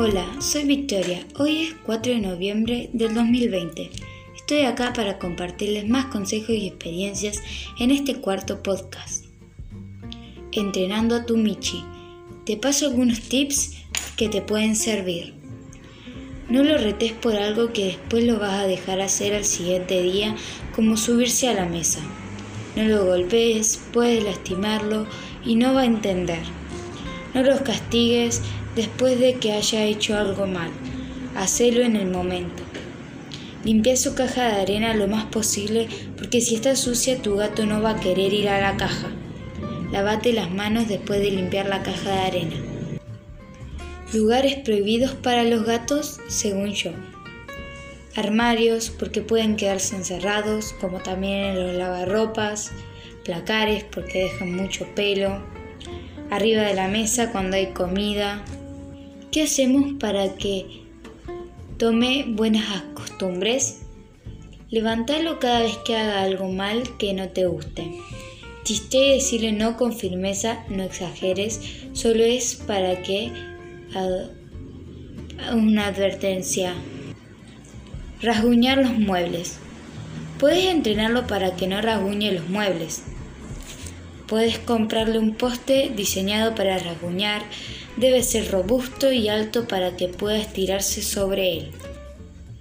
Hola, soy Victoria. Hoy es 4 de noviembre del 2020. Estoy acá para compartirles más consejos y experiencias en este cuarto podcast. Entrenando a tu Michi. Te paso algunos tips que te pueden servir. No lo retes por algo que después lo vas a dejar hacer al siguiente día, como subirse a la mesa. No lo golpees, puedes lastimarlo y no va a entender. No los castigues después de que haya hecho algo mal. Hacelo en el momento. Limpia su caja de arena lo más posible porque si está sucia tu gato no va a querer ir a la caja. Lavate las manos después de limpiar la caja de arena. Lugares prohibidos para los gatos, según yo. Armarios porque pueden quedarse encerrados, como también en los lavarropas, placares porque dejan mucho pelo, arriba de la mesa cuando hay comida, ¿Qué hacemos para que tome buenas costumbres? Levantalo cada vez que haga algo mal que no te guste. Chiste decirle no con firmeza, no exageres, solo es para que una advertencia. Rasguñar los muebles. Puedes entrenarlo para que no rasguñe los muebles. Puedes comprarle un poste diseñado para rasguñar, debe ser robusto y alto para que pueda estirarse sobre él.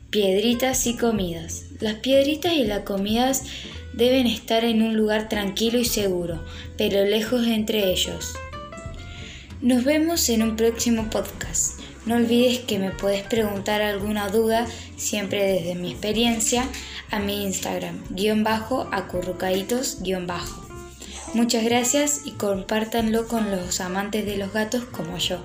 Piedritas y comidas. Las piedritas y las comidas deben estar en un lugar tranquilo y seguro, pero lejos entre ellos. Nos vemos en un próximo podcast. No olvides que me puedes preguntar alguna duda, siempre desde mi experiencia, a mi Instagram, guion bajo, acurrucaditos, guion bajo. Muchas gracias y compártanlo con los amantes de los gatos como yo.